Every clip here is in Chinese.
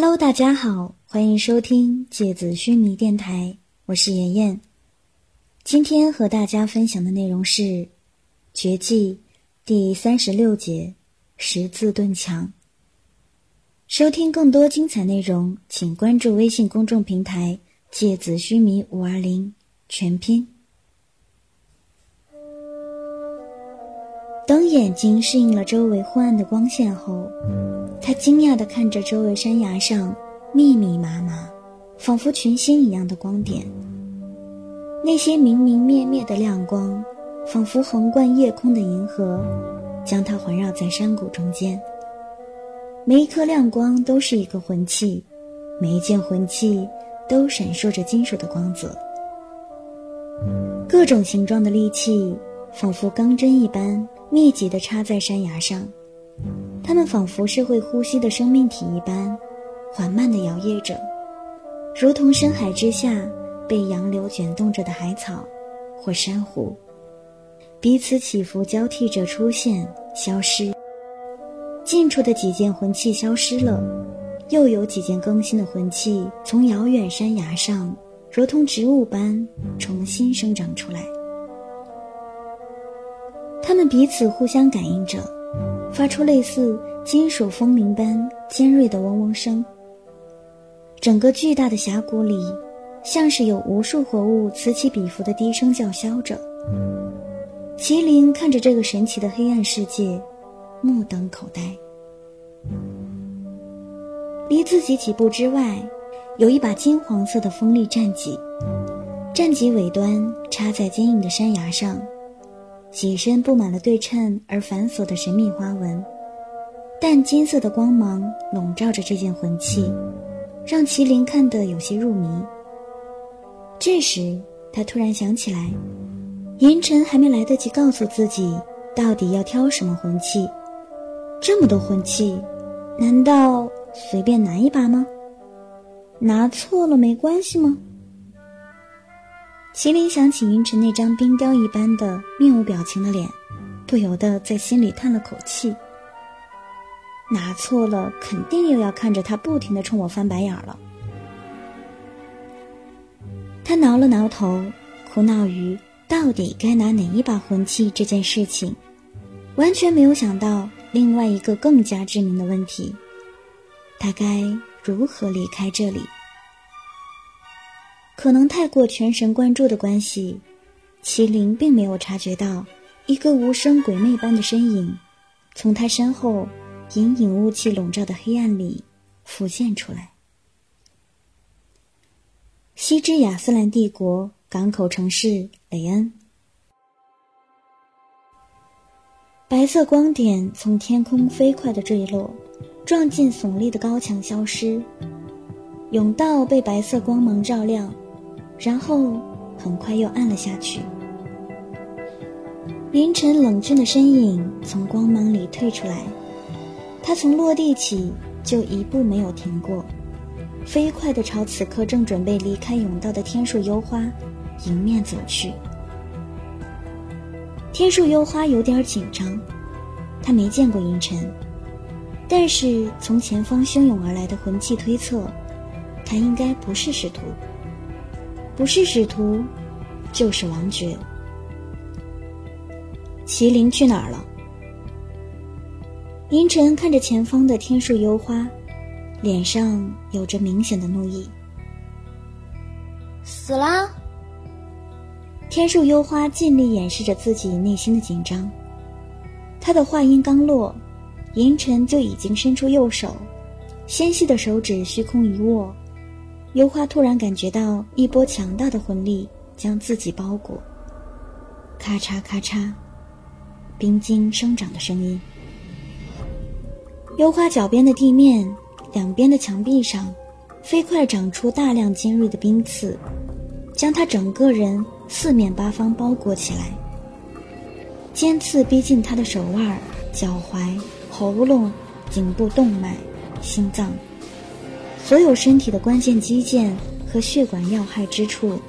Hello，大家好，欢迎收听芥子须弥电台，我是妍妍。今天和大家分享的内容是《绝技》第三十六节“十字盾墙”。收听更多精彩内容，请关注微信公众平台“芥子须弥五二零”全拼。当眼睛适应了周围昏暗的光线后。他惊讶地看着周围山崖上密密麻麻、仿佛群星一样的光点。那些明明灭灭的亮光，仿佛横贯夜空的银河，将它环绕在山谷中间。每一颗亮光都是一个魂器，每一件魂器都闪烁着金属的光泽。各种形状的利器，仿佛钢针一般密集地插在山崖上。它们仿佛是会呼吸的生命体一般，缓慢地摇曳着，如同深海之下被洋流卷动着的海草或珊瑚，彼此起伏交替着出现、消失。近处的几件魂器消失了，又有几件更新的魂器从遥远山崖上，如同植物般重新生长出来。它们彼此互相感应着。发出类似金属风铃般尖锐的嗡嗡声。整个巨大的峡谷里，像是有无数活物此起彼伏的低声叫嚣着。麒麟看着这个神奇的黑暗世界，目瞪口呆。离自己几步之外，有一把金黄色的锋利战戟，战戟尾端插在坚硬的山崖上。戟身布满了对称而繁琐的神秘花纹，淡金色的光芒笼罩着这件魂器，让麒麟看得有些入迷。这时，他突然想起来，银尘还没来得及告诉自己到底要挑什么魂器，这么多魂器，难道随便拿一把吗？拿错了没关系吗？麒麟想起云晨那张冰雕一般的面无表情的脸，不由得在心里叹了口气。拿错了，肯定又要看着他不停的冲我翻白眼了。他挠了挠头，苦恼于到底该拿哪一把魂器这件事情，完全没有想到另外一个更加致命的问题：他该如何离开这里？可能太过全神贯注的关系，麒麟并没有察觉到一个无声鬼魅般的身影，从他身后隐隐雾气笼罩的黑暗里浮现出来。西之亚斯兰帝国港口城市雷恩，白色光点从天空飞快的坠落，撞进耸立的高墙，消失。甬道被白色光芒照亮。然后很快又暗了下去。凌晨冷峻的身影从光芒里退出来，他从落地起就一步没有停过，飞快地朝此刻正准备离开甬道的天树幽花迎面走去。天树幽花有点紧张，他没见过银尘，但是从前方汹涌而来的魂气推测，他应该不是使徒。不是使徒，就是王爵。麒麟去哪儿了？银尘看着前方的天树幽花，脸上有着明显的怒意。死了。天树幽花尽力掩饰着自己内心的紧张。他的话音刚落，银尘就已经伸出右手，纤细的手指虚空一握。幽花突然感觉到一波强大的魂力将自己包裹，咔嚓咔嚓，冰晶生长的声音。幽花脚边的地面、两边的墙壁上，飞快长出大量尖锐的冰刺，将他整个人四面八方包裹起来。尖刺逼近他的手腕、脚踝、喉咙、颈部动脉、心脏。所有身体的关键肌腱和血管要害之处，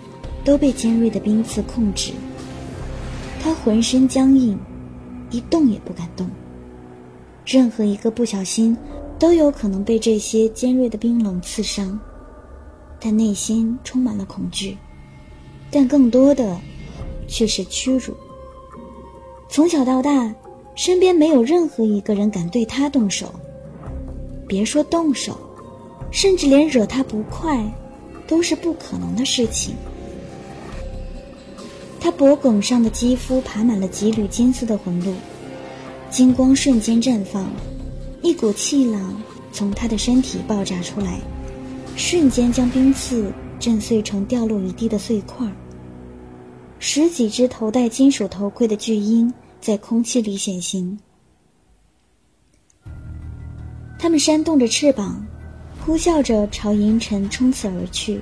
都被尖锐的冰刺控制。他浑身僵硬，一动也不敢动。任何一个不小心，都有可能被这些尖锐的冰冷刺伤。他内心充满了恐惧，但更多的却是屈辱。从小到大，身边没有任何一个人敢对他动手，别说动手，甚至连惹他不快，都是不可能的事情。他脖颈上的肌肤爬满了几缕金色的纹路，金光瞬间绽放，一股气浪从他的身体爆炸出来，瞬间将冰刺震碎成掉落一地的碎块。十几只头戴金属头盔的巨鹰在空气里显形，它们扇动着翅膀，呼啸着朝银尘冲刺而去，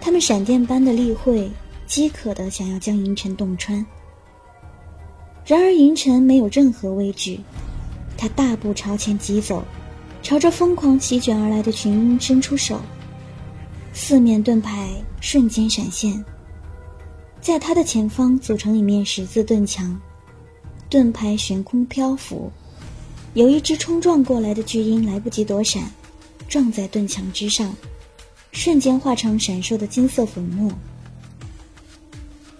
他们闪电般的立会。饥渴的想要将银尘洞穿，然而银尘没有任何畏惧，他大步朝前疾走，朝着疯狂席卷而来的群鹰伸出手，四面盾牌瞬间闪现，在他的前方组成一面十字盾墙，盾牌悬空漂浮，有一只冲撞过来的巨鹰来不及躲闪，撞在盾墙之上，瞬间化成闪烁的金色粉末。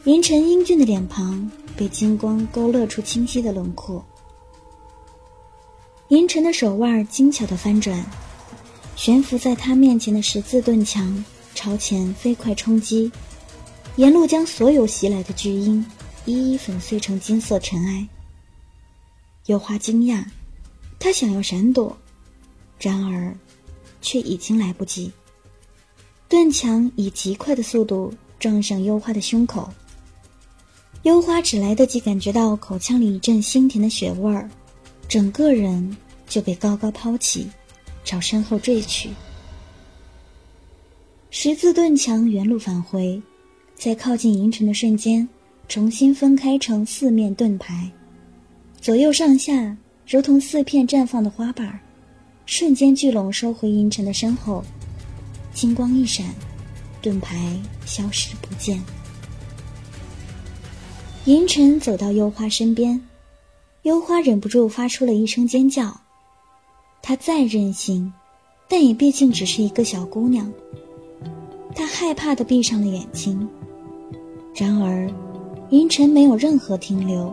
银尘英俊的脸庞被金光勾勒出清晰的轮廓。银尘的手腕精巧的翻转，悬浮在他面前的十字盾墙朝前飞快冲击，沿路将所有袭来的巨鹰一一粉碎成金色尘埃。有花惊讶，他想要闪躲，然而却已经来不及。盾墙以极快的速度撞上幽花的胸口。幽花只来得及感觉到口腔里一阵腥甜的血味儿，整个人就被高高抛起，朝身后坠去。十字盾墙原路返回，在靠近银尘的瞬间，重新分开成四面盾牌，左右上下如同四片绽放的花瓣儿，瞬间聚拢收回银尘的身后。金光一闪，盾牌消失不见。银尘走到幽花身边，幽花忍不住发出了一声尖叫。她再任性，但也毕竟只是一个小姑娘。她害怕的闭上了眼睛。然而，银尘没有任何停留，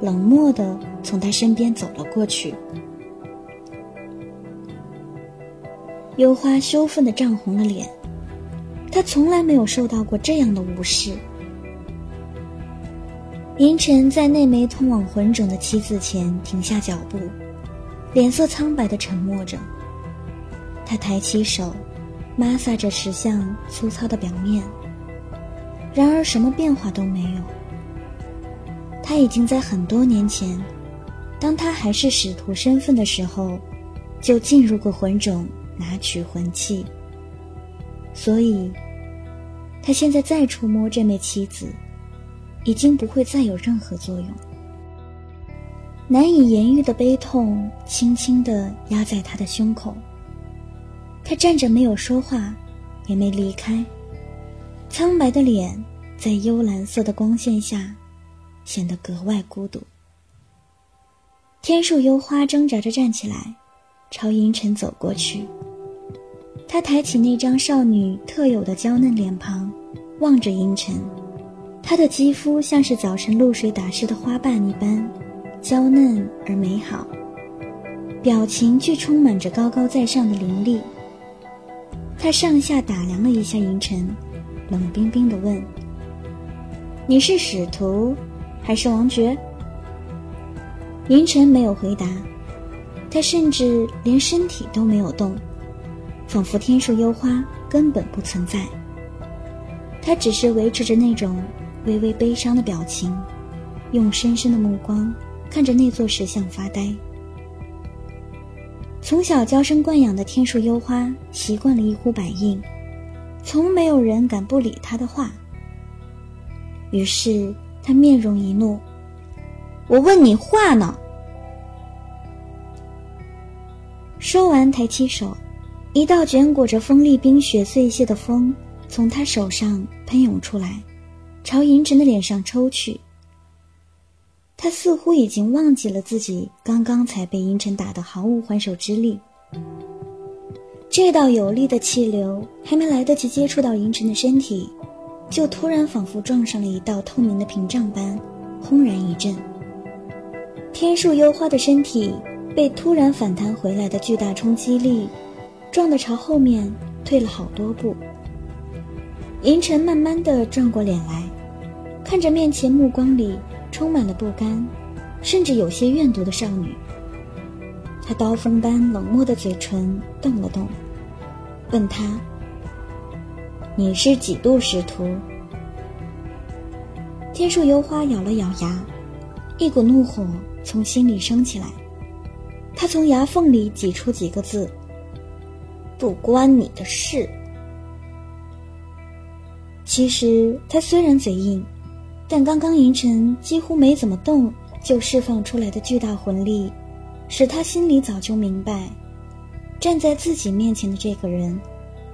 冷漠的从她身边走了过去。幽花羞愤的涨红了脸，她从来没有受到过这样的无视。银尘在那枚通往魂冢的棋子前停下脚步，脸色苍白的沉默着。他抬起手，抹挲着石像粗糙的表面。然而什么变化都没有。他已经在很多年前，当他还是使徒身份的时候，就进入过魂冢拿取魂器。所以，他现在再触摸这枚棋子。已经不会再有任何作用。难以言喻的悲痛轻轻地压在他的胸口。他站着没有说话，也没离开。苍白的脸在幽蓝色的光线下，显得格外孤独。天树幽花挣扎着站起来，朝银尘走过去。他抬起那张少女特有的娇嫩脸庞，望着银尘。她的肌肤像是早晨露水打湿的花瓣一般，娇嫩而美好，表情却充满着高高在上的凌厉。他上下打量了一下银尘，冷冰冰地问：“你是使徒，还是王爵？”银尘没有回答，他甚至连身体都没有动，仿佛天树幽花根本不存在。他只是维持着那种。微微悲伤的表情，用深深的目光看着那座石像发呆。从小娇生惯养的天树幽花习惯了一呼百应，从没有人敢不理他的话。于是他面容一怒：“我问你话呢！”说完，抬起手，一道卷裹着锋利冰雪碎屑的风从他手上喷涌出来。朝银尘的脸上抽去。他似乎已经忘记了自己刚刚才被银尘打得毫无还手之力，这道有力的气流还没来得及接触到银尘的身体，就突然仿佛撞上了一道透明的屏障般，轰然一震。天树幽花的身体被突然反弹回来的巨大冲击力撞得朝后面退了好多步。银尘慢慢的转过脸来，看着面前目光里充满了不甘，甚至有些怨毒的少女。他刀锋般冷漠的嘴唇动了动，问他：“你是几度使徒？”天树幽花咬了咬牙，一股怒火从心里升起来。他从牙缝里挤出几个字：“不关你的事。”其实他虽然嘴硬，但刚刚银尘几乎没怎么动就释放出来的巨大魂力，使他心里早就明白，站在自己面前的这个人，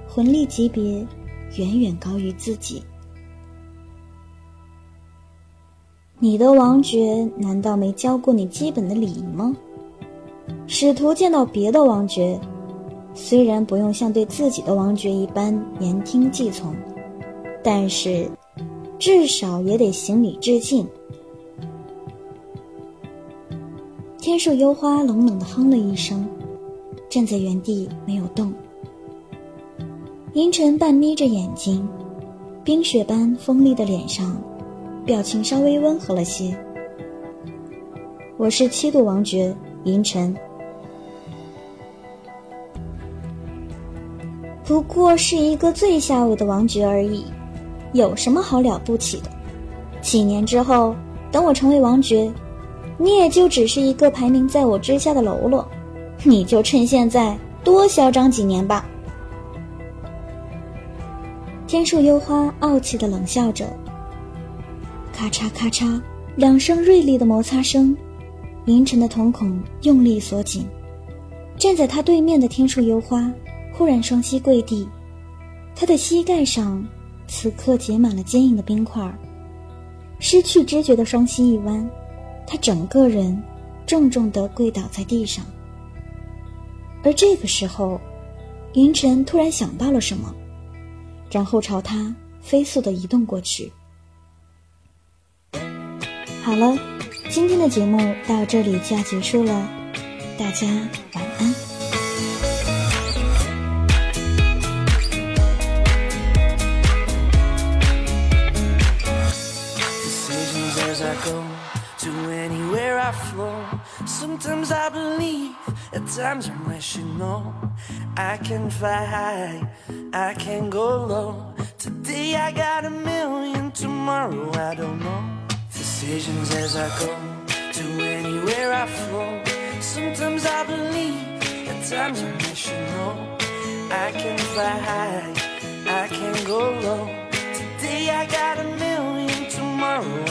魂力级别远远高于自己。你的王爵难道没教过你基本的礼仪吗？使徒见到别的王爵，虽然不用像对自己的王爵一般言听计从。但是，至少也得行礼致敬。天树幽花冷冷的哼了一声，站在原地没有动。银尘半眯着眼睛，冰雪般锋利的脸上，表情稍微温和了些。我是七度王爵银尘，不过是一个最下位的王爵而已。有什么好了不起的？几年之后，等我成为王爵，你也就只是一个排名在我之下的喽啰。你就趁现在多嚣张几年吧。天树幽花傲气的冷笑着，咔嚓咔嚓两声锐利的摩擦声，银尘的瞳孔用力锁紧。站在他对面的天树幽花忽然双膝跪地，他的膝盖上。此刻结满了坚硬的冰块，失去知觉的双膝一弯，他整个人重重地跪倒在地上。而这个时候，云晨突然想到了什么，然后朝他飞速地移动过去。好了，今天的节目到这里就要结束了，大家晚安。Sometimes I believe, at times I'm rational. I can fly high, I can go low. Today I got a million, tomorrow I don't know. Decisions as I go, to anywhere I flow. Sometimes I believe, at times I'm rational. I can fly high, I can go low. Today I got a million, tomorrow